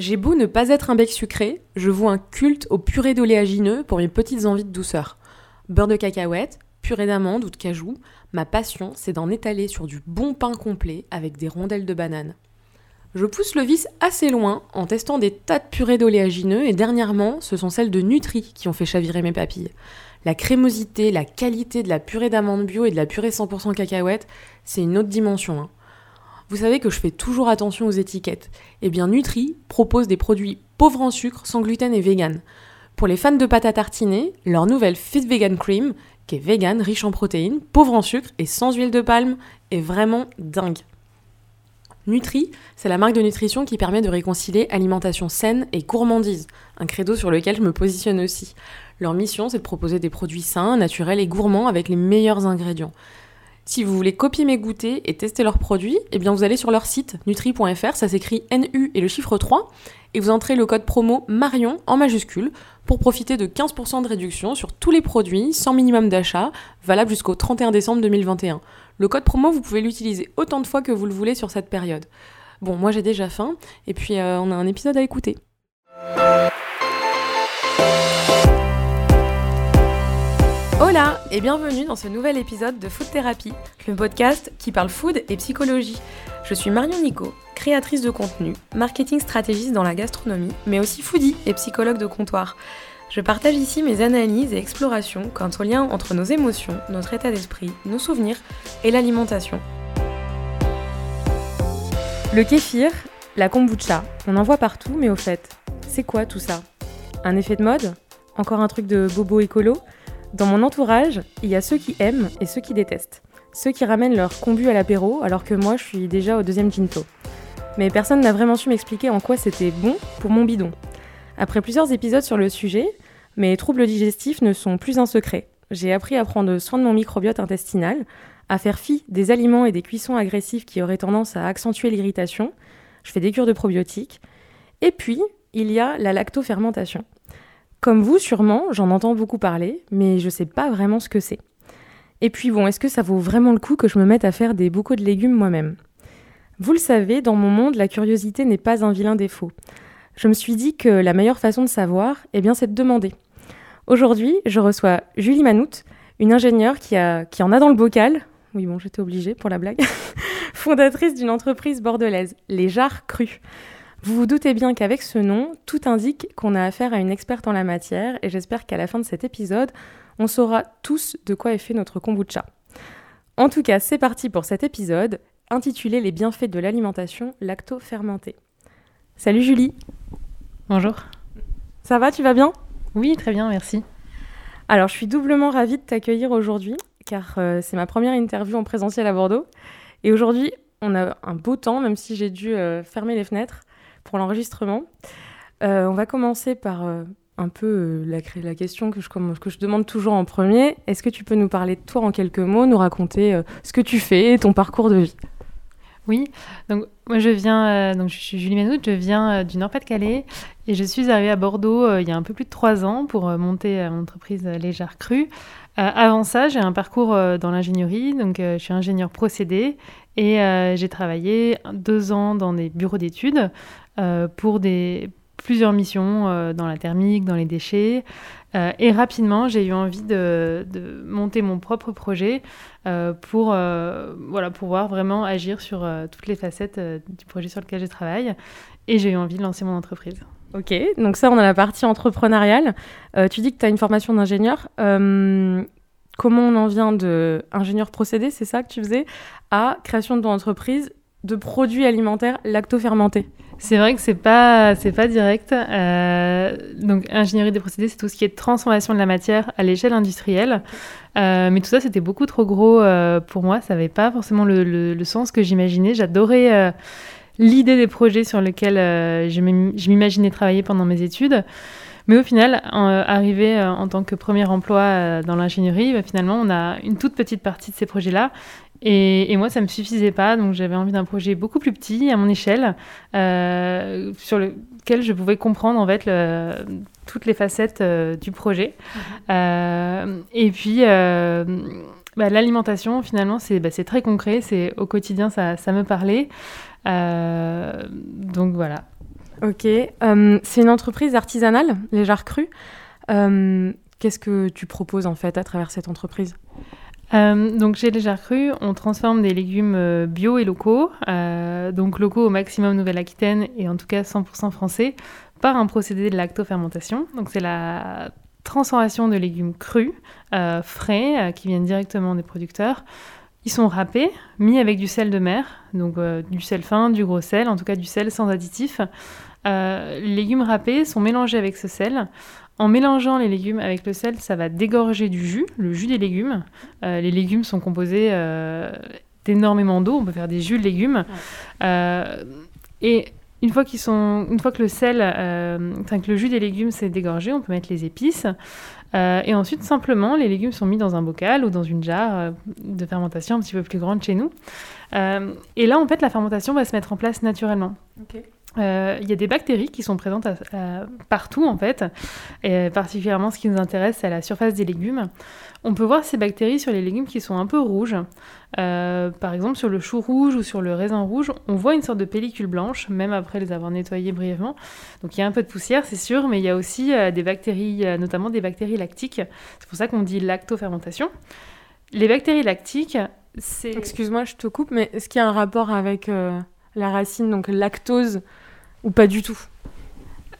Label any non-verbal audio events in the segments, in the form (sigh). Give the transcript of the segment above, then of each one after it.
J'ai beau ne pas être un bec sucré, je voue un culte au purée d'oléagineux pour mes petites envies de douceur. Beurre de cacahuète, purée d'amande ou de cajou, ma passion c'est d'en étaler sur du bon pain complet avec des rondelles de banane. Je pousse le vice assez loin en testant des tas de purées d'oléagineux et dernièrement, ce sont celles de Nutri qui ont fait chavirer mes papilles. La crémosité, la qualité de la purée d'amande bio et de la purée 100% cacahuète, c'est une autre dimension. Hein. Vous savez que je fais toujours attention aux étiquettes. Eh bien, Nutri propose des produits pauvres en sucre, sans gluten et vegan. Pour les fans de pâte à tartiner, leur nouvelle Fit Vegan Cream, qui est vegan, riche en protéines, pauvre en sucre et sans huile de palme, est vraiment dingue. Nutri, c'est la marque de nutrition qui permet de réconcilier alimentation saine et gourmandise, un credo sur lequel je me positionne aussi. Leur mission, c'est de proposer des produits sains, naturels et gourmands avec les meilleurs ingrédients. Si vous voulez copier mes goûters et tester leurs produits, eh bien vous allez sur leur site nutri.fr, ça s'écrit NU et le chiffre 3, et vous entrez le code promo Marion en majuscule pour profiter de 15% de réduction sur tous les produits sans minimum d'achat, valable jusqu'au 31 décembre 2021. Le code promo, vous pouvez l'utiliser autant de fois que vous le voulez sur cette période. Bon, moi j'ai déjà faim, et puis euh, on a un épisode à écouter. Hola et bienvenue dans ce nouvel épisode de Food Therapy, le podcast qui parle food et psychologie. Je suis Marion Nico, créatrice de contenu, marketing stratégiste dans la gastronomie, mais aussi foodie et psychologue de comptoir. Je partage ici mes analyses et explorations quant au lien entre nos émotions, notre état d'esprit, nos souvenirs et l'alimentation. Le kéfir, la kombucha, on en voit partout, mais au fait, c'est quoi tout ça? Un effet de mode? Encore un truc de bobo écolo? Dans mon entourage, il y a ceux qui aiment et ceux qui détestent. Ceux qui ramènent leur kombu à l'apéro alors que moi je suis déjà au deuxième ginto. Mais personne n'a vraiment su m'expliquer en quoi c'était bon pour mon bidon. Après plusieurs épisodes sur le sujet, mes troubles digestifs ne sont plus un secret. J'ai appris à prendre soin de mon microbiote intestinal, à faire fi des aliments et des cuissons agressifs qui auraient tendance à accentuer l'irritation. Je fais des cures de probiotiques. Et puis, il y a la lactofermentation. Comme vous, sûrement, j'en entends beaucoup parler, mais je ne sais pas vraiment ce que c'est. Et puis bon, est-ce que ça vaut vraiment le coup que je me mette à faire des bocaux de légumes moi-même? Vous le savez, dans mon monde, la curiosité n'est pas un vilain défaut je me suis dit que la meilleure façon de savoir, eh bien, c'est de demander. Aujourd'hui, je reçois Julie Manout, une ingénieure qui, a, qui en a dans le bocal. Oui, bon, j'étais obligée pour la blague. (laughs) Fondatrice d'une entreprise bordelaise, Les Jarres Crus. Vous vous doutez bien qu'avec ce nom, tout indique qu'on a affaire à une experte en la matière et j'espère qu'à la fin de cet épisode, on saura tous de quoi est fait notre kombucha. En tout cas, c'est parti pour cet épisode intitulé Les bienfaits de l'alimentation lacto-fermentée. Salut Julie Bonjour. Ça va, tu vas bien? Oui, très bien, merci. Alors, je suis doublement ravie de t'accueillir aujourd'hui, car euh, c'est ma première interview en présentiel à Bordeaux. Et aujourd'hui, on a un beau temps, même si j'ai dû euh, fermer les fenêtres pour l'enregistrement. Euh, on va commencer par un peu la, la, question que je, que je demande toujours en premier. Est-ce que tu peux nous parler de toi en quelques mots, nous raconter ce que tu fais, ton parcours de vie? Oui, donc moi je viens, euh, donc je suis Julie Manout, je viens euh, du Nord-Pas-de-Calais et je suis arrivée à Bordeaux euh, il y a un peu plus de trois ans pour monter mon entreprise Légère Crue. avant ça, j'ai un parcours dans l'ingénierie, donc je suis ingénieur procédé et j'ai travaillé deux ans dans des bureaux d'études pour des plusieurs missions dans la thermique, dans les déchets. Euh, et rapidement, j'ai eu envie de, monter mon propre projet euh, pour euh, pouvoir vraiment agir sur toutes les facettes du projet sur lequel je travaille. Et j'ai eu envie de lancer mon entreprise. Ok, donc ça, on a la partie entrepreneuriale. tu dis que tu as une formation d'ingénieur. comment on en vient de ingénieur procédé, c'est ça que tu faisais, à création de ton entreprise de produits alimentaires lacto-fermentés? C'est vrai que c'est pas pas direct. Euh, donc ingénierie des procédés, c'est tout ce qui est transformation de la matière à l'échelle industrielle. Euh, mais tout ça, c'était beaucoup trop gros euh, pour moi. Ça n'avait pas forcément le, le, sens que j'imaginais. J'adorais l'idée des projets sur lesquels je m'imaginais travailler pendant mes études. Mais au final, arrivé en tant que premier emploi dans l'ingénierie, bah, finalement, on a une toute petite partie de ces projets-là. Et, moi, ça ne me suffisait pas, donc j'avais envie d'un projet beaucoup plus petit, à mon échelle, euh, sur lequel je pouvais comprendre en fait toutes les facettes euh, du projet. Mhm. Euh, et puis, bah, l'alimentation, finalement, bah, c'est très concret, c'est au quotidien, ça, ça me parlait. donc voilà. Ok. c'est une entreprise artisanale, les Jarres Crus. Qu'est-ce que tu proposes en fait à travers cette entreprise? Donc chez Les Crus, on transforme des légumes bio et locaux, donc locaux au maximum Nouvelle-Aquitaine et en tout cas 100% français, par un procédé de lactofermentation. Donc c'est la transformation de légumes crus, euh, frais, euh, qui viennent directement des producteurs. Ils sont râpés, mis avec du sel de mer, donc euh, du sel fin, du gros sel, en tout cas du sel sans additifs. les légumes râpés sont mélangés avec ce sel. En mélangeant les légumes avec le sel, ça va dégorger du jus, le jus des légumes. les légumes sont composés d'énormément d'eau, on peut faire des jus de légumes. et une fois, qu'ils sont, une fois que le sel, euh, enfin que le jus des légumes s'est dégorgé, on peut mettre les épices. Euh, et ensuite, simplement, les légumes sont mis dans un bocal ou dans une jarre euh, de fermentation un petit peu plus grande chez nous. et là, en fait, la fermentation va se mettre en place naturellement. Il y a des bactéries qui sont présentes partout, en fait. Et particulièrement, ce qui nous intéresse, c'est à la surface des légumes. On peut voir ces bactéries sur les légumes qui sont un peu rouges. Euh, par exemple, sur le chou rouge ou sur le raisin rouge, on voit une sorte de pellicule blanche, même après les avoir nettoyés brièvement. Donc il y a un peu de poussière, c'est sûr, mais il y a aussi euh, des bactéries, euh, notamment des bactéries lactiques. C'est pour ça qu'on dit lactofermentation. Les bactéries lactiques, c'est... Excuse-moi, je te coupe, mais est-ce qu'il y a un rapport avec la racine, donc lactose, ou pas du tout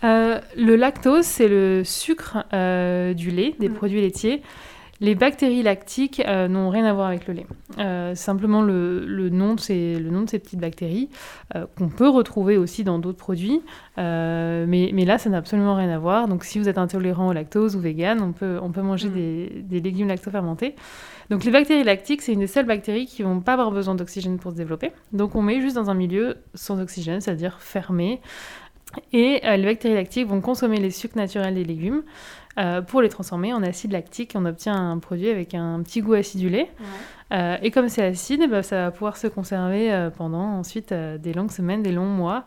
le lactose, c'est le sucre du lait, des mm. produits laitiers. Les bactéries lactiques euh, n'ont rien à voir avec le lait. Euh, simplement le, nom de ces, le nom de ces petites bactéries euh, qu'on peut retrouver aussi dans d'autres produits. Mais, mais, là, ça n'a absolument rien à voir. Donc si vous êtes intolérant au lactose ou vegan, on peut, on peut manger mm. des, des, légumes lactofermentés. Donc les bactéries lactiques, c'est une des seules bactéries qui vont pas avoir besoin d'oxygène pour se développer. Donc on met juste dans un milieu sans oxygène, c'est-à-dire fermé. Et les bactéries lactiques vont consommer les sucres naturels des légumes. Euh, pour les transformer en acide lactique. On obtient un produit avec un petit goût acidulé. Euh, et comme c'est acide, bah, ça va pouvoir se conserver euh, pendant ensuite des longues semaines, des longs mois,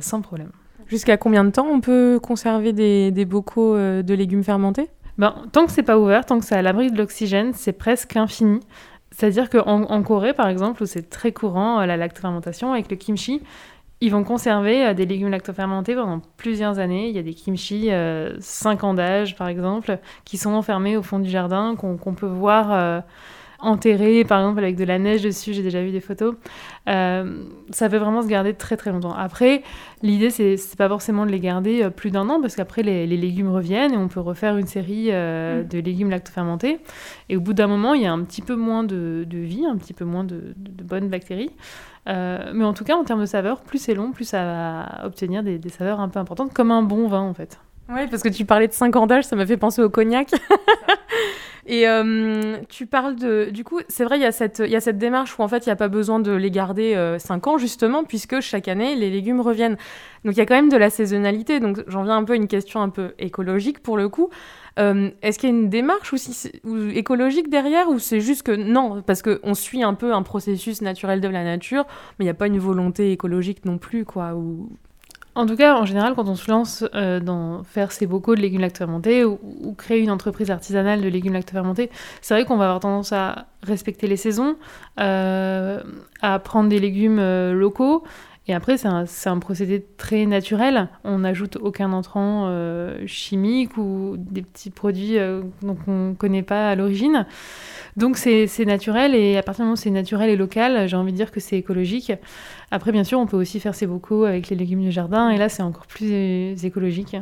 sans problème. Jusqu'à combien de temps on peut conserver des, bocaux de légumes fermentés? Ben, Tant que c'est pas ouvert, tant que c'est à l'abri de l'oxygène, c'est presque infini. C'est-à-dire qu'en en Corée, par exemple, où c'est très courant la lactofermentation, avec le kimchi, ils vont conserver euh, des légumes lactofermentés pendant plusieurs années. Il y a des kimchi 5 euh, ans d'âge, par exemple, qui sont enfermés au fond du jardin, qu'on peut voir euh, enterrés, par exemple, avec de la neige dessus. J'ai déjà vu des photos. ça peut vraiment se garder très très longtemps. Après, l'idée, c'est pas forcément de les garder plus d'un an, parce qu'après, les, légumes reviennent et on peut refaire une série mm. de légumes lactofermentés. Et au bout d'un moment, il y a un petit peu moins de, vie, un petit peu moins de bonnes bactéries. Euh, mais en tout cas, en termes de saveur, plus c'est long, plus ça va obtenir des, saveurs un peu importantes, comme un bon vin en fait. Oui, parce que tu parlais de 5 ans d'âge, ça m'a fait penser au cognac. (laughs) Et euh, tu parles de. Du coup, c'est vrai, il y, a cette, y a cette démarche où en fait, il n'y a pas besoin de les garder 5 euh, ans, justement, puisque chaque année, les légumes reviennent. Donc, il y a quand même de la saisonnalité. Donc, j'en viens un peu à une question un peu écologique pour le coup. Euh, est-ce qu'il y a une démarche aussi écologique derrière ou c'est juste que non, parce qu'on suit un peu un processus naturel de la nature, mais il n'y a pas une volonté écologique non plus, quoi ou... En tout cas, en général, quand on se lance euh, dans faire ses bocaux de légumes lactofermentés ou, ou, créer une entreprise artisanale de légumes lactofermentés, c'est vrai qu'on va avoir tendance à respecter les saisons, euh, à prendre des légumes locaux, et après, c'est un, procédé très naturel. On n'ajoute aucun entrant euh, chimique ou des petits produits euh, dont on ne connaît pas à l'origine. Donc c'est naturel et à partir du moment où c'est naturel et local, j'ai envie de dire que c'est écologique. Après, bien sûr, on peut aussi faire ses bocaux avec les légumes du jardin et là, c'est encore plus écologique.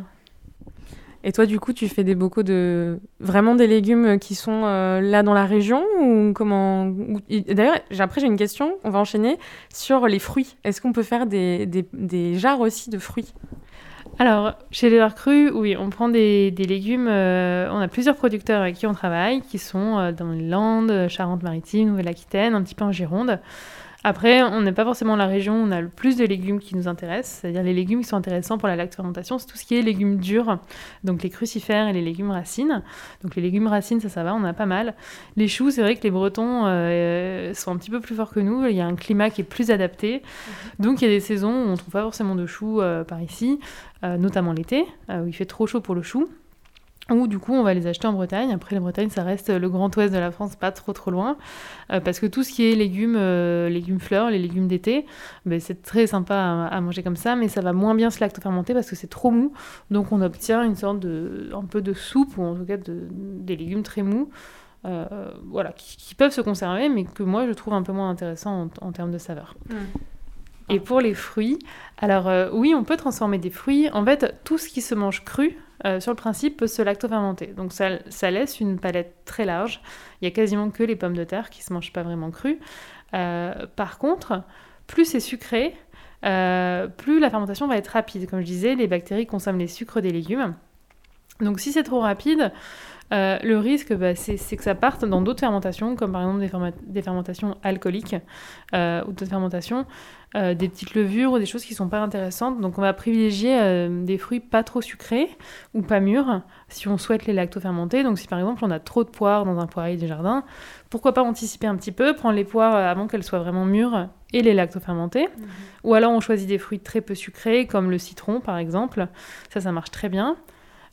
Et toi, du coup, tu fais des bocaux de vraiment des légumes qui sont euh, là dans la région ou comment D'ailleurs, après j'ai une question. On va enchaîner sur les fruits. Est-ce qu'on peut faire des, des, jarres aussi de fruits? Alors, chez les crus, oui, on prend des, légumes. Euh, on a plusieurs producteurs avec qui on travaille, qui sont euh, dans les Landes, Charente-Maritime, Nouvelle-Aquitaine, un petit peu en Gironde. Après, on n'est pas forcément la région où on a le plus de légumes qui nous intéressent, c'est-à-dire les légumes qui sont intéressants pour la lactofermentation, c'est tout ce qui est légumes durs, donc les crucifères et les légumes racines. Donc les légumes racines, ça, ça va, on a pas mal. Les choux, c'est vrai que les Bretons euh, sont un petit peu plus forts que nous, il y a un climat qui est plus adapté, mhm. donc il y a des saisons où on ne trouve pas forcément de choux euh, par ici, euh, notamment l'été, où il fait trop chaud pour le chou. Ou du coup on va les acheter en Bretagne. Après la Bretagne ça reste le grand ouest de la France, pas trop trop loin, euh, parce que tout ce qui est légumes, euh, légumes fleurs, les légumes d'été, ben, c'est très sympa à, manger comme ça, mais ça va moins bien se lactofermenter parce que c'est trop mou, donc on obtient une sorte de, un peu de soupe ou en tout cas de, des légumes très mous. Euh, voilà, qui, peuvent se conserver, mais que moi je trouve un peu moins intéressant en, termes de saveur. Mmh. Et pour les fruits, alors oui, on peut transformer des fruits. En fait, tout ce qui se mange cru, euh, sur le principe, peut se lactofermenter. Donc ça, laisse une palette très large. Il y a quasiment que les pommes de terre qui se mangent pas vraiment crues. Euh, par contre, plus c'est sucré, euh, plus la fermentation va être rapide. Comme je disais, les bactéries consomment les sucres des légumes. Donc si c'est trop rapide, euh, le risque, bah, c'est que ça parte dans d'autres fermentations, comme par exemple des, fermentations alcooliques euh, ou d'autres fermentations, euh, des petites levures ou des choses qui sont pas intéressantes. Donc on va privilégier des fruits pas trop sucrés ou pas mûrs si on souhaite les lactofermenter. Donc si par exemple on a trop de poires dans un poirier du jardin, pourquoi pas anticiper un petit peu, prendre les poires avant qu'elles soient vraiment mûres et les lactofermenter. fermenter mhm. Ou alors on choisit des fruits très peu sucrés, comme le citron par exemple. Ça, ça marche très bien.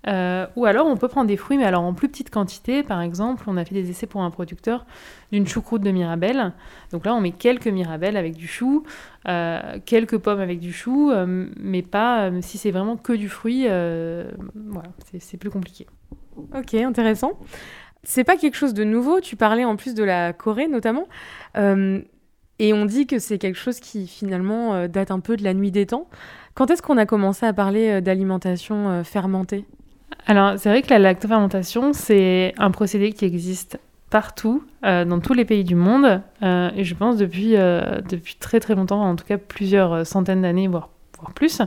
Euh, ou alors on peut prendre des fruits, mais alors en plus petite quantité. Par exemple, on a fait des essais pour un producteur d'une choucroute de mirabelle. Donc là, on met quelques mirabelles avec du chou, euh, quelques pommes avec du chou, euh, mais pas si c'est vraiment que du fruit. voilà, c'est plus compliqué. Ok, intéressant. C'est pas quelque chose de nouveau. Tu parlais en plus de la Corée notamment. et on dit que c'est quelque chose qui finalement date un peu de la nuit des temps. Quand est-ce qu'on a commencé à parler d'alimentation fermentée? Alors, c'est vrai que la lactofermentation, c'est un procédé qui existe partout, euh, dans tous les pays du monde, euh, et je pense depuis, euh, depuis très très longtemps, en tout cas plusieurs centaines d'années, voire, plus.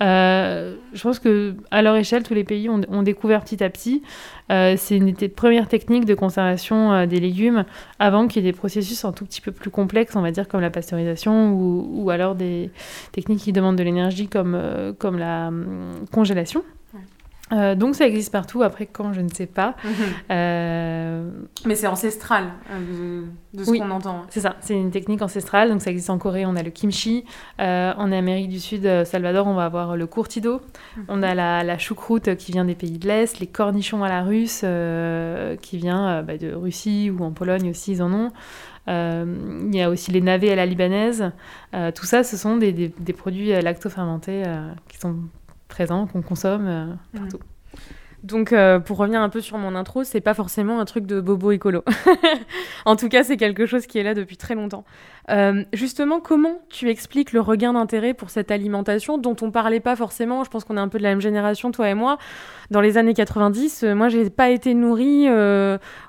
je pense que à leur échelle, tous les pays ont, découvert petit à petit. c'est une des premières techniques de conservation des légumes avant qu'il y ait des processus un tout petit peu plus complexes, on va dire comme la pasteurisation ou, ou alors des techniques qui demandent de l'énergie comme, comme la hum, congélation. Euh, donc ça existe partout, après quand je ne sais pas. (laughs) Euh, Mais c'est ancestral euh, de, ce qu'on entend. C'est ça, c'est une technique ancestrale, donc ça existe en Corée, on a le kimchi, en Amérique du Sud, Salvador, on va avoir le curtido, mhm. on a la, choucroute qui vient des pays de l'Est, les cornichons à la russe qui vient bah, de Russie ou en Pologne aussi, ils en ont. il y a aussi les navets à la libanaise. tout ça, ce sont des, des, des produits lactofermentés qui sont présent, qu'on consomme euh, mm. partout. Donc, euh, pour revenir un peu sur mon intro, c'est pas forcément un truc de bobo écolo. (laughs) en tout cas, c'est quelque chose qui est là depuis très longtemps. Euh, justement, comment tu expliques le regain d'intérêt pour cette alimentation dont on parlait pas forcément? Je pense qu'on est un peu de la même génération, toi et moi. Dans les années 90, moi, j'ai pas été nourrie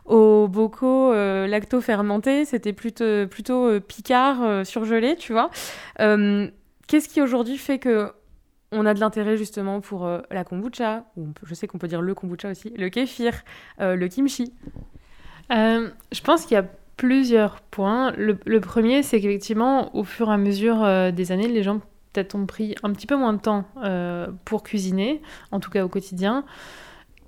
aux bocaux lacto-fermentés. C'était plutôt, plutôt picard, surgelé, tu vois. Qu'est-ce qui aujourd'hui fait que on a de l'intérêt justement pour euh, la kombucha, ou je sais qu'on peut dire le kombucha aussi, le kéfir, euh, le kimchi. Euh, je pense qu'il y a plusieurs points. Le, premier, c'est qu'effectivement, au fur et à mesure des années, les gens peut-être ont pris un petit peu moins de temps pour cuisiner, en tout cas au quotidien.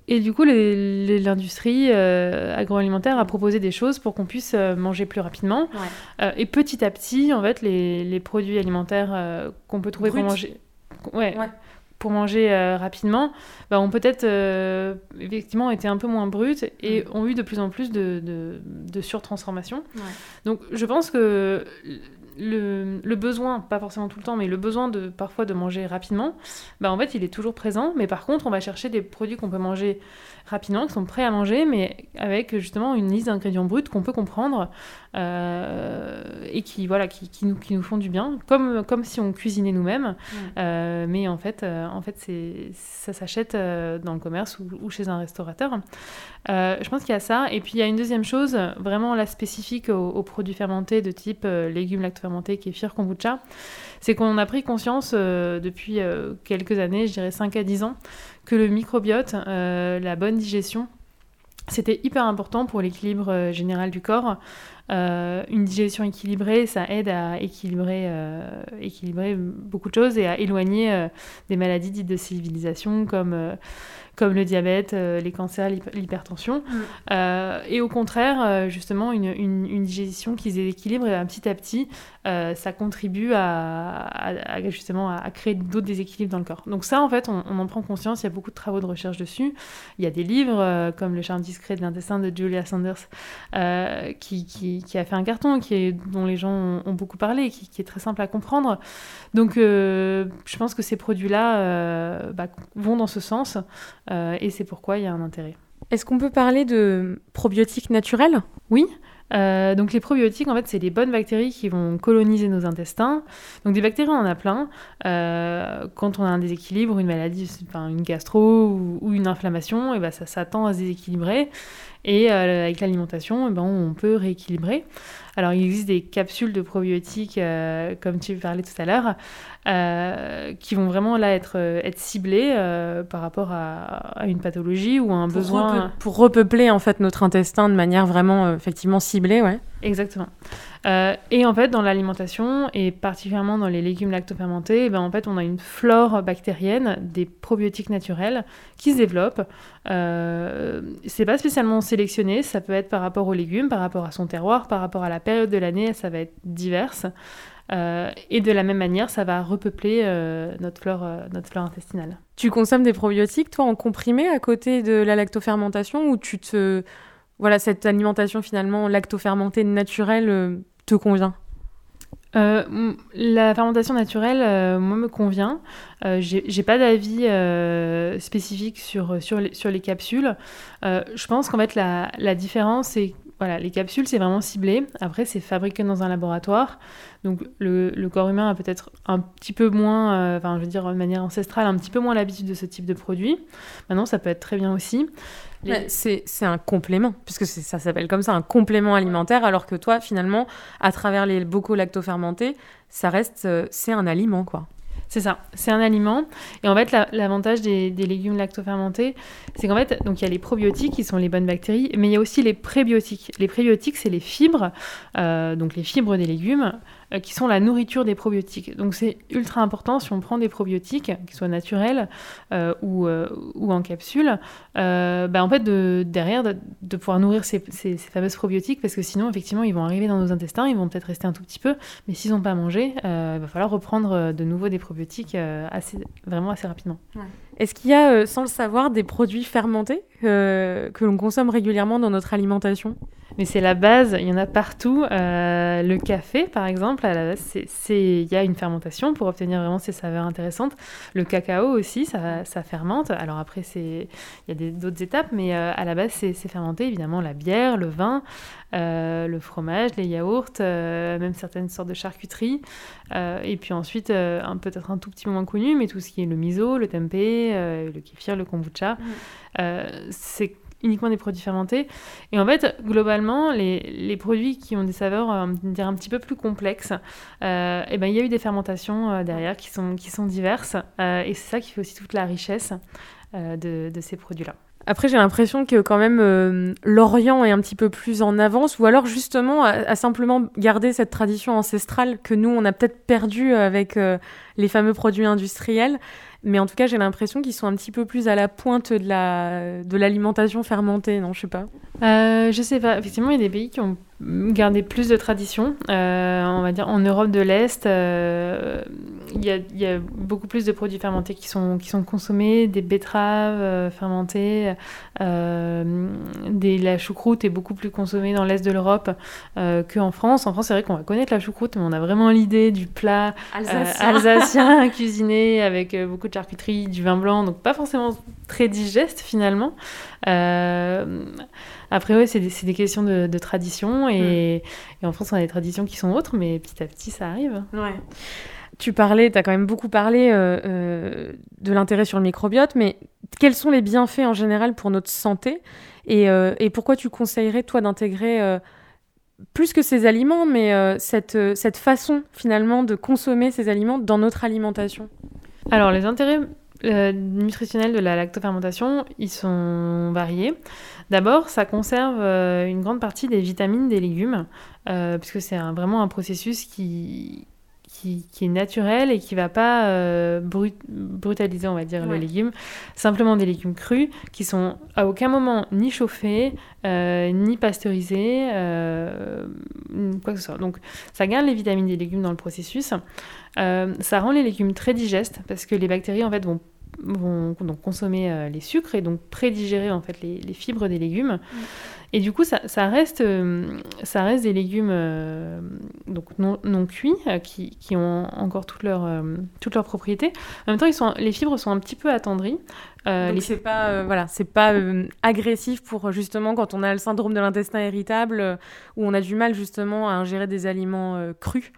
Et du coup, l'industrie agroalimentaire a proposé des choses pour qu'on puisse manger plus rapidement. et petit à petit, en fait, les, produits alimentaires qu'on peut trouver pour manger ouais, pour manger euh, rapidement, bah, ont peut-être euh, effectivement été un peu moins brutes et mm. ont eu de plus en plus de, de, de surtransformation. Donc je pense que le, le, besoin, pas forcément tout le temps, mais le besoin de parfois de manger rapidement, bah en fait il est toujours présent, mais par contre on va chercher des produits qu'on peut manger rapidement, qui sont prêts à manger, mais avec justement une liste d'ingrédients bruts qu'on peut comprendre euh, et qui, voilà, qui, qui, nous, qui nous font du bien, comme, comme si on cuisinait nous-mêmes. Euh, mais en fait, euh, en fait ça s'achète dans le commerce ou, chez un restaurateur. je pense qu'il y a ça. Et puis il y a une deuxième chose, vraiment la spécifique aux, produits fermentés de type légumes lactofermentés, kéfir, kombucha, c'est qu'on a pris conscience depuis quelques années, je dirais 5 à 10 ans, que le microbiote, la bonne digestion, c'était hyper important pour l'équilibre général du corps. une digestion équilibrée, ça aide à équilibrer, équilibrer beaucoup de choses et à éloigner des maladies dites de civilisation comme comme le diabète, euh, les cancers, l'hypertension. Mm. Euh, et au contraire, euh, justement, une, une, digestion qui se déséquilibre, et petit à petit, ça contribue à, justement à, créer d'autres déséquilibres dans le corps. Donc ça, en fait, on, en prend conscience. Il y a beaucoup de travaux de recherche dessus. Il y a des livres comme Le charme discret de l'intestin de Julia Sanders, qui, qui, a fait un carton, qui est, dont les gens ont, beaucoup parlé, qui, qui, est très simple à comprendre. Donc, je pense que ces produits-là bah, vont dans ce sens. Euh, et c'est pourquoi il y a un intérêt. Est-ce qu'on peut parler de probiotiques naturels? Oui. Euh, donc les probiotiques, en fait, c'est les bonnes bactéries qui vont coloniser nos intestins. Donc des bactéries, on en a plein. Euh, quand on a un déséquilibre, une maladie, enfin une gastro ou, une inflammation, et ben ça s'attend à se déséquilibrer. Et avec l'alimentation, ben, on peut rééquilibrer. Alors, il existe des capsules de probiotiques, euh, comme tu parlais tout à l'heure, euh, qui vont vraiment là être, euh, être ciblées par rapport à, une pathologie ou à un besoin. pour repeupler en fait notre intestin de manière vraiment effectivement ciblée, ouais. Exactement. Euh, et en fait, dans l'alimentation, et particulièrement dans les légumes lactofermentés, eh ben, en fait, on a une flore bactérienne, des probiotiques naturels qui se développent. Euh, c'est pas spécialement sélectionné, ça peut être par rapport aux légumes, par rapport à son terroir, par rapport à la période de l'année, ça va être diverse. Euh, et de la même manière, ça va repeupler euh, notre, flore, notre flore intestinale. Tu consommes des probiotiques, toi, en comprimé à côté de la lactofermentation, ou tu te... Voilà, cette alimentation finalement lactofermentée naturelle te convient? Euh, la fermentation naturelle, euh, moi, me convient. Euh, J'ai pas d'avis euh, spécifique sur, sur, les, sur les capsules. je pense qu'en fait, la, la différence, c'est voilà, les capsules, c'est vraiment ciblé. Après, c'est fabriqué dans un laboratoire. Donc, le, le corps humain a peut-être un petit peu moins, enfin, je veux dire, de manière ancestrale, un petit peu moins l'habitude de ce type de produit. Maintenant, ça peut être très bien aussi. C'est un complément, puisque ça s'appelle comme ça, un complément alimentaire, alors que toi, finalement, à travers les bocaux lactofermentés, ça reste, euh, c'est un aliment, quoi. C'est ça, c'est un aliment. Et en fait, l'avantage des, légumes lactofermentés, c'est qu'en fait, donc il y a les probiotiques qui sont les bonnes bactéries, mais il y a aussi les prébiotiques. Les prébiotiques, c'est les fibres, euh, donc les fibres des légumes, qui sont la nourriture des probiotiques. Donc c'est ultra important si on prend des probiotiques, qu'ils soient naturels euh, ou, euh, ou, en capsule, bah, en fait de, derrière de, pouvoir nourrir ces, ces, fameuses probiotiques parce que sinon effectivement ils vont arriver dans nos intestins, ils vont peut-être rester un tout petit peu, mais s'ils n'ont pas mangé, il va falloir reprendre de nouveau des probiotiques assez, vraiment assez rapidement. Est-ce qu'il y a, sans le savoir, des produits fermentés que l'on consomme régulièrement dans notre alimentation? Mais c'est la base, il y en a partout. Euh, le café, par exemple, il y a une fermentation pour obtenir vraiment ces saveurs intéressantes. Le cacao aussi, ça, ça fermente. Alors après, il y a d'autres étapes, mais euh, à la base, c'est fermenté. Évidemment, la bière, le vin, euh, le fromage, les yaourts, même certaines sortes de charcuterie. et puis ensuite, peut-être un tout petit peu moins connu, mais tout ce qui est le miso, le tempeh, le kéfir, le kombucha. Mmh. c'est uniquement des produits fermentés. Et en fait, globalement, les, les produits qui ont des saveurs euh, un petit peu plus complexes, euh, et eh ben, il y a eu des fermentations euh, derrière qui sont, qui sont diverses. et c'est ça qui fait aussi toute la richesse de, de ces produits-là. Après, j'ai l'impression que quand même l'Orient est un petit peu plus en avance, ou alors justement à, simplement garder cette tradition ancestrale que nous, on a peut-être perdue avec les fameux produits industriels. Mais en tout cas, j'ai l'impression qu'ils sont un petit peu plus à la pointe de la de l'alimentation fermentée, non Je sais pas. Euh, je sais pas. Effectivement, il y a des pays qui ont gardé plus de traditions. Euh, on va dire en Europe de l'Est, euh, il y, a beaucoup plus de produits fermentés qui sont, qui sont consommés, des betteraves euh, fermentées, des, la choucroute est beaucoup plus consommée dans l'Est de l'Europe qu'en France. En France, c'est vrai qu'on va connaître la choucroute, mais on a vraiment l'idée du plat alsacien, alsacien (laughs) cuisiné avec beaucoup de charcuterie, du vin blanc, donc pas forcément très digeste finalement. Après, oui, c'est des, questions de, tradition. Et, en France, on a des traditions qui sont autres, mais petit à petit, ça arrive. Ouais. Tu parlais, tu as quand même beaucoup parlé euh, euh, de l'intérêt sur le microbiote, mais quels sont les bienfaits en général pour notre santé et, euh, et pourquoi tu conseillerais, toi, d'intégrer plus que ces aliments, mais cette, cette façon finalement de consommer ces aliments dans notre alimentation? Alors, les intérêts nutritionnels de la lactofermentation, ils sont variés. D'abord, ça conserve une grande partie des vitamines des légumes, puisque c'est vraiment un processus qui, qui, est naturel et qui va pas euh, brutaliser, on va dire, le légume. Simplement des légumes crus qui sont à aucun moment ni chauffés, euh, ni pasteurisés, euh, quoi que ce soit. Donc ça garde les vitamines des légumes dans le processus. ça rend les légumes très digestes parce que les bactéries en fait vont vont donc consommer les sucres et donc prédigérer en fait les, fibres des légumes. Et du coup, ça, reste, euh, ça reste des légumes euh, donc non, cuits euh, qui, ont encore toutes leurs toutes leurs propriétés. En même temps, ils sont, les fibres sont un petit peu attendries. donc c'est pas voilà, c'est pas agressif pour justement quand on a le syndrome de l'intestin irritable où on a du mal justement à ingérer des aliments crus.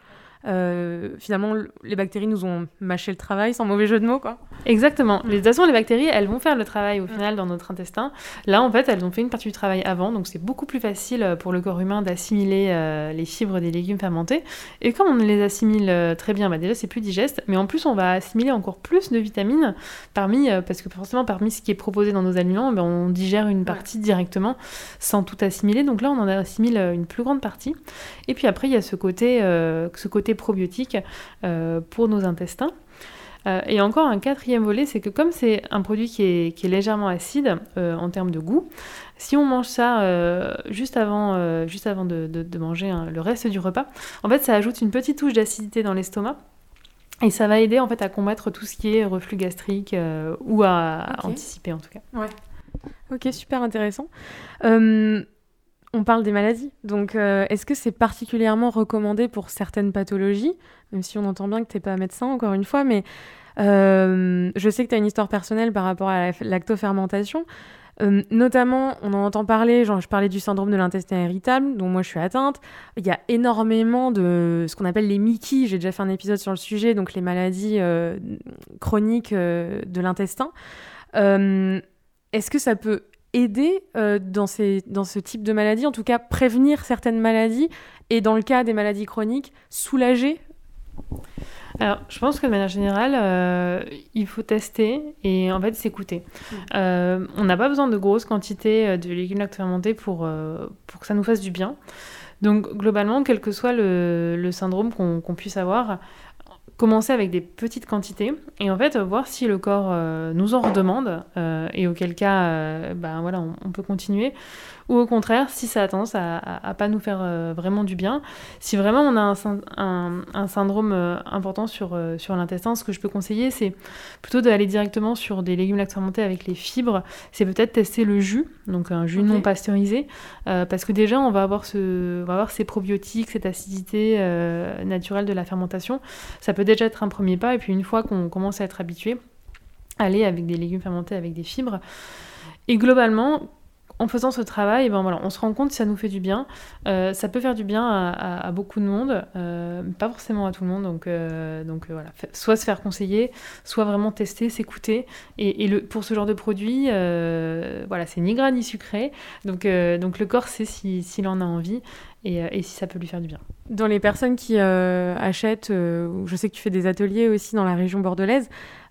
Euh, finalement, les bactéries nous ont mâché le travail, sans mauvais jeu de mots, quoi. Exactement. Mm. De toute façon, les bactéries, elles vont faire le travail au mm. final dans notre intestin. Là, en fait, elles ont fait une partie du travail avant, donc c'est beaucoup plus facile euh, pour le corps humain d'assimiler euh, les fibres des légumes fermentés. Et comme on les assimile très bien, bah déjà c'est plus digeste, mais en plus on va assimiler encore plus de vitamines parmi, parce que forcément parmi ce qui est proposé dans nos aliments, bah, on digère une partie directement sans tout assimiler. Donc là, on en assimile une plus grande partie. Et puis après, il y a ce côté, ce côté probiotiques euh, pour nos intestins. Euh, et encore un quatrième volet, c'est que comme c'est un produit qui est, légèrement acide euh, en termes de goût, si on mange ça juste avant, juste avant de, manger le reste du repas, en fait ça ajoute une petite touche d'acidité dans l'estomac. Et ça va aider en fait à combattre tout ce qui est reflux gastrique ou à, anticiper en tout cas. Ouais. Ok, super intéressant. On parle des maladies. Donc, euh, est-ce que c'est particulièrement recommandé pour certaines pathologies Même si on entend bien que tu n'es pas médecin, encore une fois, mais euh, je sais que tu as une histoire personnelle par rapport à la lactofermentation. Euh, notamment, on en entend parler, genre je parlais du syndrome de l'intestin irritable, dont moi je suis atteinte. Il y a énormément de ce qu'on appelle les Mickey, j'ai déjà fait un épisode sur le sujet, donc les maladies chroniques de l'intestin. Est-ce que ça peut aider euh, dans, ces, dans ce type de maladie, en tout cas prévenir certaines maladies et dans le cas des maladies chroniques, soulager? Alors, je pense que de manière générale, euh, il faut tester et en fait s'écouter. Mm. Euh, on n'a pas besoin de grosses quantités de légumes lactofermentés pour, pour que ça nous fasse du bien. Donc, globalement, quel que soit le, le syndrome qu'on puisse avoir, commencer avec des petites quantités et en fait voir si le corps euh, nous en redemande euh, et auquel cas euh, ben voilà on, peut continuer ou au contraire si ça a tendance à, à, pas nous faire vraiment du bien si vraiment on a un, un, syndrome important sur, sur l'intestin ce que je peux conseiller c'est plutôt d'aller directement sur des légumes lactofermentés avec les fibres c'est peut-être tester le jus donc un jus non pasteurisé parce que déjà on va avoir ce on va avoir ces probiotiques cette acidité naturelle de la fermentation ça peut déjà être un premier pas. Et puis une fois qu'on commence à être habitué, aller avec des légumes fermentés, avec des fibres. Et globalement, en faisant ce travail, ben voilà, on se rend compte que ça nous fait du bien. Euh, ça peut faire du bien à, beaucoup de monde, euh, pas forcément à tout le monde. Donc, euh, voilà, soit se faire conseiller, soit vraiment tester, s'écouter. Et, pour ce genre de produit, voilà, c'est ni gras ni sucré. Donc, donc le corps sait s'il en a envie et, et, si ça peut lui faire du bien. Dans les personnes qui achètent, je sais que tu fais des ateliers aussi dans la région bordelaise,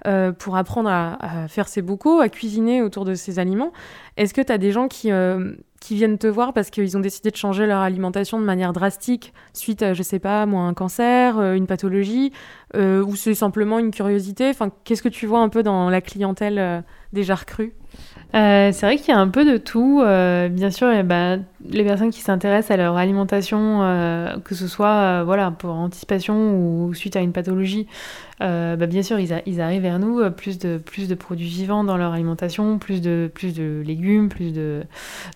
euh, pour apprendre à, faire ses bocaux, à cuisiner autour de ces aliments. Est-ce que tu as des gens qui, euh, viennent te voir parce qu'ils ont décidé de changer leur alimentation de manière drastique suite à, je sais pas, moi, un cancer, euh, une pathologie, ou c'est simplement une curiosité? Enfin, Qu'est-ce que tu vois un peu dans la clientèle des jarres crus c'est vrai qu'il y a un peu de tout. bien sûr, ben, les personnes qui s'intéressent à leur alimentation, que ce soit voilà, pour anticipation ou suite à une pathologie, euh, bah, bien sûr, ils, arrivent vers nous euh, plus de, plus de produits vivants dans leur alimentation, plus de, plus de légumes, plus de...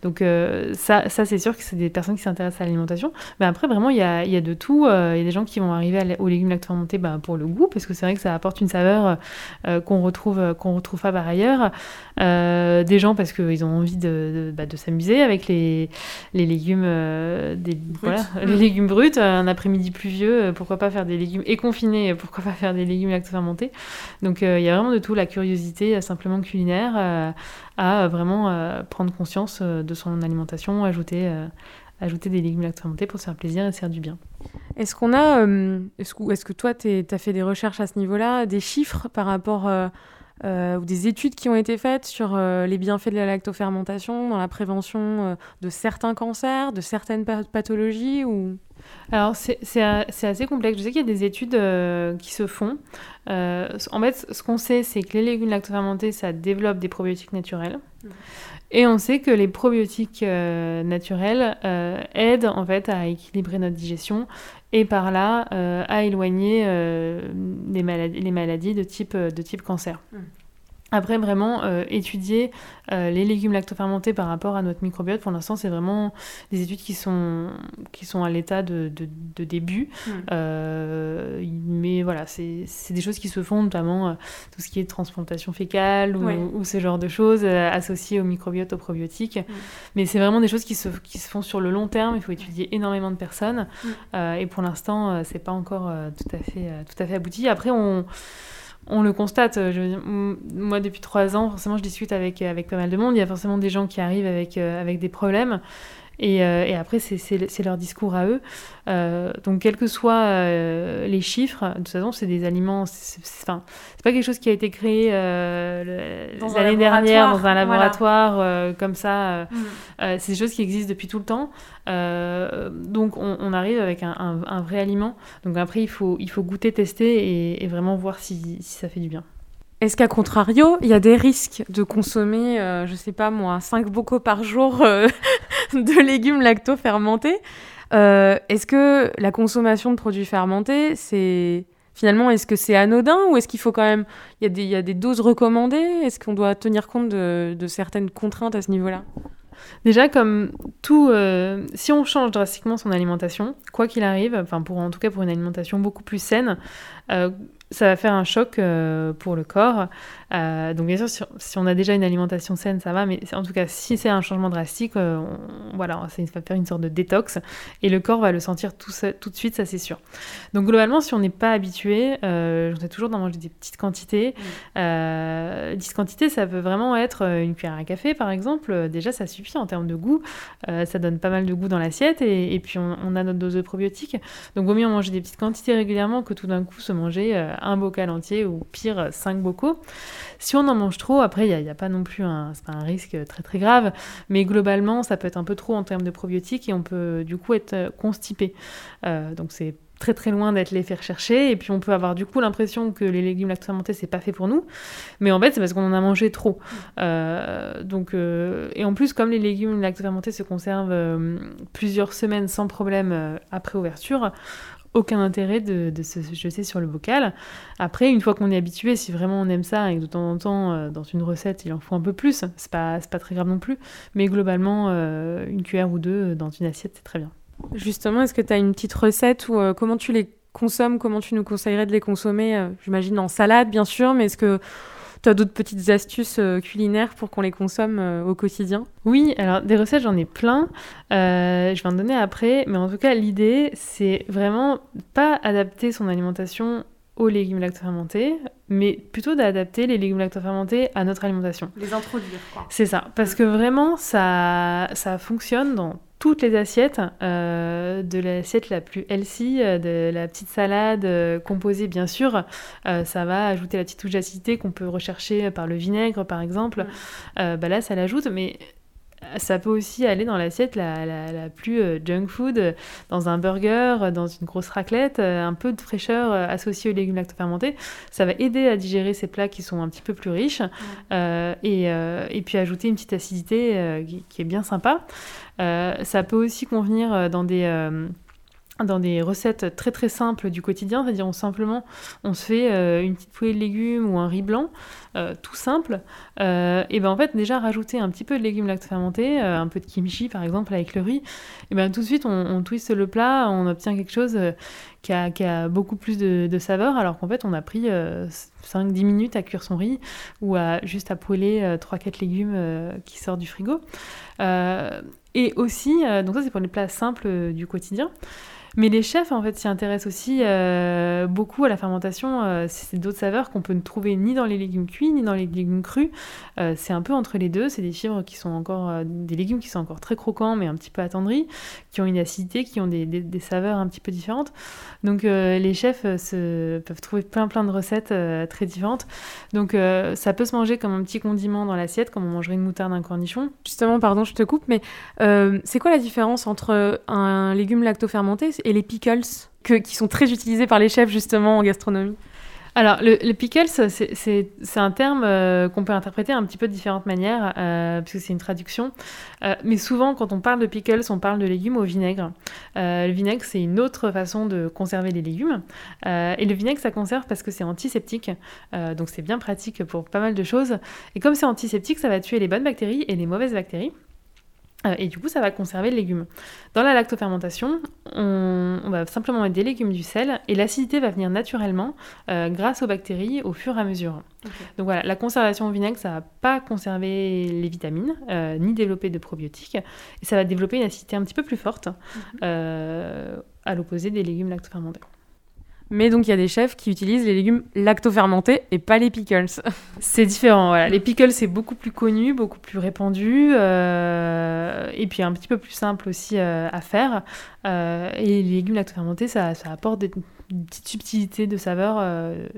Donc euh, ça, ça c'est sûr que c'est des personnes qui s'intéressent à l'alimentation. Mais après, vraiment, il y a, y a, de tout. Il y a des gens qui vont arriver aux légumes lactofermentés bah, pour le goût, parce que c'est vrai que ça apporte une saveur qu'on retrouve, qu'on retrouve pas par ailleurs. Des gens parce qu'ils ont envie de, de, bah, de s'amuser avec les, les légumes, des, voilà, les légumes bruts. Un après-midi pluvieux, pourquoi pas faire des légumes et confinés, pourquoi pas faire des légumes lactofermentés. Donc euh, il y a vraiment de tout, la curiosité euh, simplement culinaire euh, à vraiment prendre conscience de son alimentation, ajouter, ajouter des légumes lactofermentés pour se faire plaisir et se faire du bien. Est-ce qu'on a, est-ce que, est que toi, tu as fait des recherches à ce niveau-là, des chiffres par rapport ou des études qui ont été faites sur les bienfaits de la lactofermentation dans la prévention de certains cancers, de certaines pathologies ou... Alors, c'est assez complexe. Je sais qu'il y a des études qui se font. en fait, ce qu'on sait, c'est que les légumes lactofermentés, ça développe des probiotiques naturels. Mmh. Et on sait que les probiotiques euh, naturels euh, aident en fait à équilibrer notre digestion et par là euh, à éloigner les, maladies, de type cancer. Mmh. Après, vraiment, euh, étudier euh, les légumes lactofermentés par rapport à notre microbiote, pour l'instant, c'est vraiment des études qui sont, qui sont à l'état de, de, début. Hmm. Euh, mais voilà, c'est des choses qui se font, notamment tout ce qui est transplantation fécale ou, ce genre de choses associées au microbiote, aux probiotiques. Hmm. Mais c'est vraiment des choses qui se, qui se font sur le long terme. Il faut étudier énormément de personnes. Hmm. et pour l'instant, c'est pas encore tout, à fait, tout à fait abouti. Après, on on le constate. Je, moi, depuis trois ans, forcément, je discute avec, avec pas mal de monde. Il y a forcément des gens qui arrivent avec, euh, avec des problèmes. Euh, et, après, c'est leur discours à eux. Euh, donc, quels que soient euh, les chiffres, de toute façon, c'est des aliments. C'est pas quelque chose qui a été créé l'année dernière dans un laboratoire comme ça. Mm. c'est des choses qui existent depuis tout le temps. donc, on, arrive avec un, vrai aliment. Donc, après, il faut, il faut goûter, tester et, vraiment voir si, si ça fait du bien. Est-ce qu'à contrario, il y a des risques de consommer, je sais pas moi, 5 bocaux par jour (laughs) de légumes lacto-fermentés. Euh, est-ce que la consommation de produits fermentés, c'est finalement, est-ce que c'est anodin ou est-ce qu'il faut quand même, il y, a des, doses recommandées? Est-ce qu'on doit tenir compte de, certaines contraintes à ce niveau-là? Déjà, comme tout, euh, si on change drastiquement son alimentation, quoi qu'il arrive, enfin pour en tout cas pour une alimentation beaucoup plus saine, euh, ça va faire un choc pour le corps. Euh, donc bien sûr, si, on a déjà une alimentation saine, ça va, mais en tout cas, si c'est un changement drastique, euh, voilà, ça va faire une sorte de détox et le corps va le sentir tout, tout de suite, ça c'est sûr. Donc globalement, si on n'est pas habitué, j'en ai toujours d'en manger des petites quantités. Petites quantités, ça peut vraiment être une cuillère à café, par exemple. Déjà, ça suffit en termes de goût. ça donne pas mal de goût dans l'assiette et, puis on, a notre dose de probiotiques. Donc vaut mieux en manger des petites quantités régulièrement que tout d'un coup se manger un bocal entier ou pire cinq bocaux. Si on en mange trop, après il n'y a, pas non plus un, un risque très très grave, mais globalement ça peut être un peu trop en termes de probiotiques et on peut du coup être constipé. Euh, donc c'est très très loin d'être les faire chercher. Et puis on peut avoir du coup l'impression que les légumes lactofermentés c'est pas fait pour nous. Mais en fait c'est parce qu'on en a mangé trop. Euh, donc euh, et en plus comme les légumes lactofermentés se conservent plusieurs semaines sans problème après ouverture aucun intérêt de, se jeter sur le bocal. Après, une fois qu'on est habitué, si vraiment on aime ça et que de temps en temps, euh, dans une recette, il en faut un peu plus, c'est pas, pas très grave non plus. Mais globalement, euh, une cuillère ou deux dans une assiette, c'est très bien. Justement, est-ce que tu as une petite recette ou euh, comment tu les consommes Comment tu nous conseillerais de les consommer? J'imagine en salade, bien sûr, mais est-ce que tu as d'autres petites astuces euh, culinaires pour qu'on les consomme euh, au quotidien? Oui, alors des recettes, j'en ai plein. Euh, je vais en donner après. Mais en tout cas, l'idée, c'est vraiment pas adapter son alimentation aux légumes lactofermentés, mais plutôt d'adapter les légumes lactofermentés à notre alimentation. Les introduire, quoi. C'est ça, parce que vraiment, ça, ça fonctionne dans toutes les assiettes, euh, de l'assiette la plus healthy, euh, de la petite salade euh, composée bien sûr, ça va ajouter la petite touche d'acidité qu'on peut rechercher par le vinaigre par exemple. bah là ça l'ajoute, mais ça peut aussi aller dans l'assiette la, la, plus junk food, dans un burger, dans une grosse raclette, un peu de fraîcheur associée aux légumes lactofermentés. Ça va aider à digérer ces plats qui sont un petit peu plus riches et, et, puis ajouter une petite acidité qui, qui, est bien sympa. Euh, ça peut aussi convenir euh, dans des euh, dans des recettes très très simples du quotidien, c'est-à-dire on simplement on se fait une petite poêlée de légumes ou un riz blanc, tout simple, et ben en fait déjà rajouter un petit peu de légumes lactofermentés, un peu de kimchi par exemple avec le riz, et ben tout de suite on, twiste le plat, on obtient quelque chose qui a, qui, a, beaucoup plus de, de saveur, alors qu'en fait on a pris 5-10 minutes à cuire son riz ou à juste à poêler 3-4 légumes qui sortent du frigo. Et aussi, donc ça c'est pour les plats simples du quotidien. Mais les chefs, en fait, s'y intéressent aussi euh, beaucoup à la fermentation. Euh, c'est d'autres saveurs qu'on peut ne trouver ni dans les légumes cuits, ni dans les légumes crus. Euh, c'est un peu entre les deux. C'est des fibres qui sont encore, des légumes qui sont encore très croquants, mais un petit peu attendris, qui ont une acidité, qui ont des, saveurs un petit peu différentes. Donc, les chefs peuvent trouver plein, plein de recettes très différentes. Donc, ça peut se manger comme un petit condiment dans l'assiette, comme on mangerait une moutarde, un cornichon. Justement, pardon, je te coupe, mais c'est quoi la différence entre un légume lacto-fermenté et les pickles, qui sont très utilisés par les chefs justement en gastronomie alors, le, pickles, c'est un terme euh, qu'on peut interpréter un petit peu de différentes manières, euh, puisque c'est une traduction. Euh, mais souvent, quand on parle de pickles, on parle de légumes au vinaigre. le vinaigre, c'est une autre façon de conserver les légumes. et le vinaigre, ça conserve parce que c'est antiseptique. donc, c'est bien pratique pour pas mal de choses. Et comme c'est antiseptique, ça va tuer les bonnes bactéries et les mauvaises bactéries. Euh, et du coup, ça va conserver le légume. Dans la lactofermentation, on, va simplement mettre des légumes du sel et l'acidité va venir naturellement euh, grâce aux bactéries au fur et à mesure. Donc voilà, la conservation au vinaigre, ça va pas conserver les vitamines euh, ni développer de probiotiques et ça va développer une acidité un petit peu plus forte mhm. à l'opposé des légumes lactofermentés. Mais donc il y a des chefs qui utilisent les légumes lacto-fermentés et pas les pickles. (laughs) c'est différent, voilà. Les pickles, c'est beaucoup plus connu, beaucoup plus répandu, euh, et puis un petit peu plus simple aussi euh, à faire. Euh, et les légumes lacto-fermentés, ça, ça, apporte des, petites subtilités de saveurs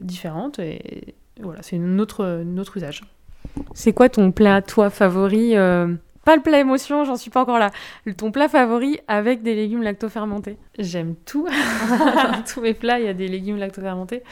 différentes, et voilà, c'est notre, notre usage. C'est quoi ton plat, toi, favori pas le plat émotion, j'en suis pas encore là. Ton plat favori avec des légumes lacto-fermentés J'aime tout. (laughs) tous mes plats, il y a des légumes lacto-fermentés.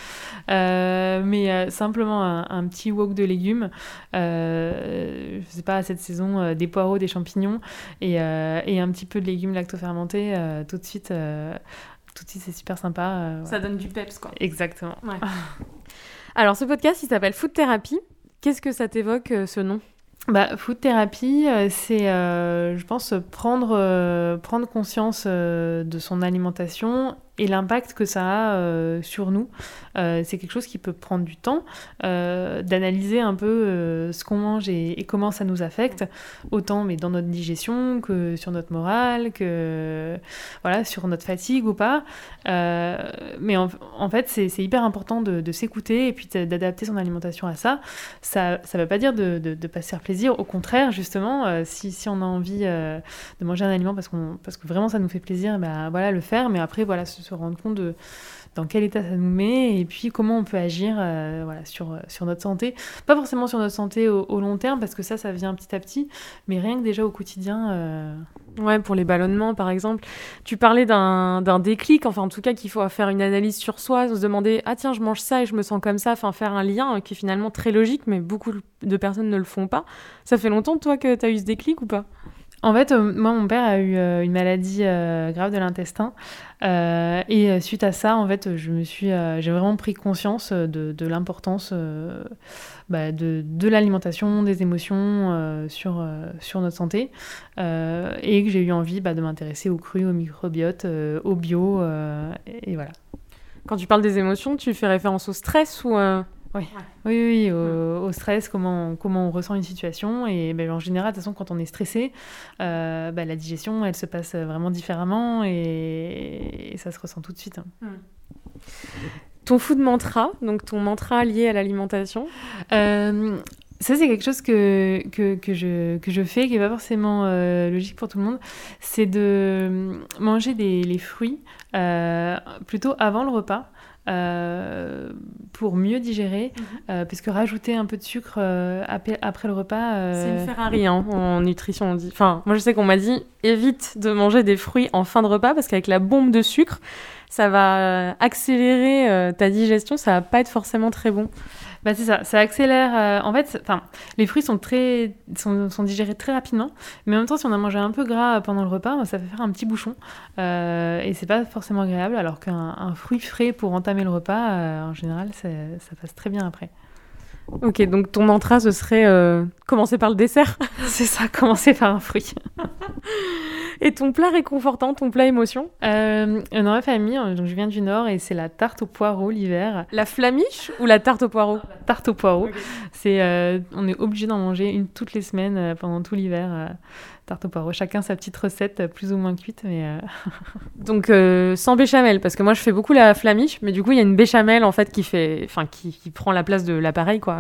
Euh, mais euh, simplement un, petit wok de légumes. Euh, je sais pas, cette saison, euh, des poireaux, des champignons et, et, un petit peu de légumes lacto-fermentés. tout de suite, tout de suite c'est super sympa. Ça donne du peps, quoi. Exactement. (laughs) Alors, ce podcast, il s'appelle Food Therapy. Qu'est-ce que ça t'évoque, ce nom? Bah, food thérapie, euh, c'est, euh, je pense, prendre, euh, prendre conscience de son alimentation et l'impact que ça a euh, sur nous. Euh, c'est quelque chose qui peut prendre du temps, euh, d'analyser un peu ce qu'on mange et, comment ça nous affecte, autant mais dans notre digestion que sur notre morale, que voilà, sur notre fatigue ou pas. mais en, fait, c'est hyper important de, s'écouter et puis d'adapter son alimentation à ça. Ça ne veut pas dire de ne pas se faire plaisir, au contraire, justement, si, on a envie de manger un aliment parce, qu'on parce que vraiment ça nous fait plaisir, ben, voilà, le faire, mais après, voilà, se rendre compte de dans quel état ça nous met et puis comment on peut agir euh, voilà, sur, sur notre santé. Pas forcément sur notre santé au, long terme parce que ça, ça vient petit à petit, mais rien que déjà au quotidien. Euh, ouais, pour les ballonnements par exemple. Tu parlais d'un déclic, enfin en tout cas qu'il faut faire une analyse sur soi, se demander ah tiens je mange ça et je me sens comme ça, enfin faire un lien euh, qui est finalement très logique mais beaucoup de personnes ne le font pas. Ça fait longtemps toi que tu as eu ce déclic ou pas? En fait, euh, moi, mon père a eu euh, une maladie euh, grave de l'intestin. et suite à ça, en fait, je me suis, j'ai vraiment pris conscience de, l'importance bah, de, de l'alimentation, des émotions sur, sur notre santé. et que j'ai eu envie bah, de m'intéresser au cru, au microbiote, au bio. Et, et, voilà. Quand tu parles des émotions, tu fais référence au stress ou oui, oui, oui au, stress, comment, comment on ressent une situation. Et ben, en général, de toute façon, quand on est stressé, euh, ben, la digestion, elle se passe vraiment différemment et, ça se ressent tout de suite. Hein. Hmm. Ton food mantra, donc ton mantra lié à l'alimentation euh, ça, c'est quelque chose que, que, que, je, que je fais, qui n'est pas forcément euh, logique pour tout le monde. C'est de manger des, les fruits plutôt avant le repas. Euh, pour mieux digérer, euh, puisque rajouter un peu de sucre euh, après, le repas... C'est une Ferrari hein, en nutrition, on dit. Enfin, moi je sais qu'on m'a dit, évite de manger des fruits en fin de repas, parce qu'avec la bombe de sucre, ça va accélérer ta digestion, ça va pas être forcément très bon. Bah c'est ça, ça accélère. Euh, en fait, les fruits sont très, sont, digérés très rapidement, mais en même temps, si on a mangé un peu gras pendant le repas, ça fait faire un petit bouchon euh, et c'est pas forcément agréable. Alors qu'un fruit frais pour entamer le repas, euh, en général, ça passe très bien après. Ok, donc ton mantra, ce serait euh, commencer par le dessert (laughs) (laughs) C'est ça, commencer par un fruit. (laughs) et ton plat réconfortant, ton plat émotion? Euh, Dans ma famille, euh, donc je viens du Nord et c'est la tarte au poireau l'hiver. La flamiche ou la tarte au poireau? La tarte au poireau. C'est, on est obligé d'en manger une toutes les semaines pendant tout l'hiver. Tarte au poireau. Chacun sa petite recette, plus ou moins cuite, mais. (laughs) Donc sans béchamel, parce que moi je fais beaucoup la flamiche, mais du coup il y a une béchamel en fait qui fait, enfin qui, qui prend la place de l'appareil quoi.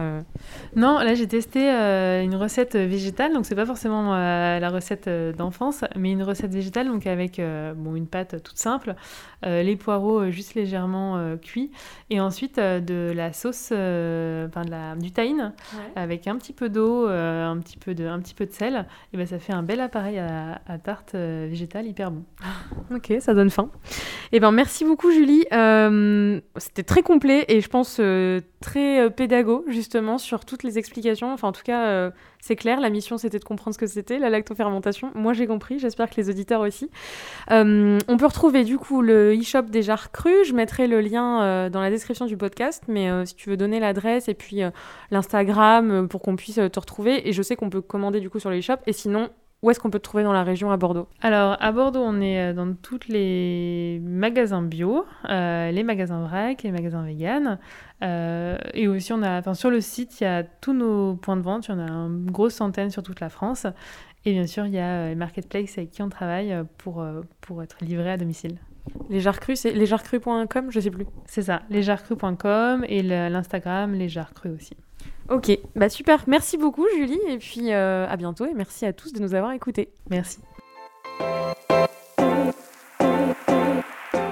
Non, là j'ai testé une recette végétale, donc c'est pas forcément la recette d'enfance, mais une recette végétale donc avec bon une pâte toute simple, les poireaux juste légèrement cuits, et ensuite de la sauce, enfin de la, du tahine avec un petit peu d'eau, un petit peu de, un petit peu de sel, et ben ça fait un bel appareil à, tarte végétale hyper bon. (gasps) ok, ça donne faim. Eh ben merci beaucoup Julie, c'était très complet et je pense très euh, pédago justement sur toutes les explications. Enfin, en tout cas, euh, c'est clair. La mission, c'était de comprendre ce que c'était la lactofermentation. Moi, j'ai compris. J'espère que les auditeurs aussi. Euh, on peut retrouver du coup le e-shop des jarres crues. Je mettrai le lien dans la description du podcast. Mais si tu veux donner l'adresse et puis l'Instagram pour qu'on puisse te retrouver. Et je sais qu'on peut commander du coup sur le e-shop. Et sinon, où est-ce qu'on peut te trouver dans la région à Bordeaux? Alors, à Bordeaux, on est dans tous les magasins bio, les magasins vrac, les magasins vegan. Euh, et aussi, on a, sur le site, il y a tous nos points de vente. Il y en a une grosse centaine sur toute la France. Et bien sûr, il y a euh, les marketplaces avec qui on travaille euh, pour, pour être livré à domicile. Les jarres crues, c'est lesjarcrus.com, je sais plus. C'est ça, lesjarcrus.com et l'Instagram, crues aussi. Ok, bah super. Merci beaucoup, Julie. Et puis à bientôt. Et merci à tous de nous avoir écoutés. Merci.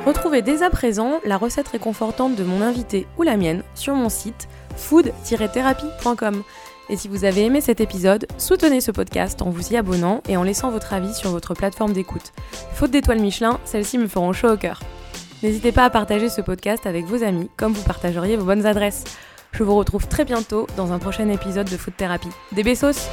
Retrouvez dès à présent la recette réconfortante de mon invité ou la mienne sur mon site food-thérapie.com. Et si vous avez aimé cet épisode, soutenez ce podcast en vous y abonnant et en laissant votre avis sur votre plateforme d'écoute. Faute d'étoiles Michelin, celles-ci me feront chaud au cœur. N'hésitez pas à partager ce podcast avec vos amis, comme vous partageriez vos bonnes adresses. Je vous retrouve très bientôt dans un prochain épisode de Food Thérapie. Des bessos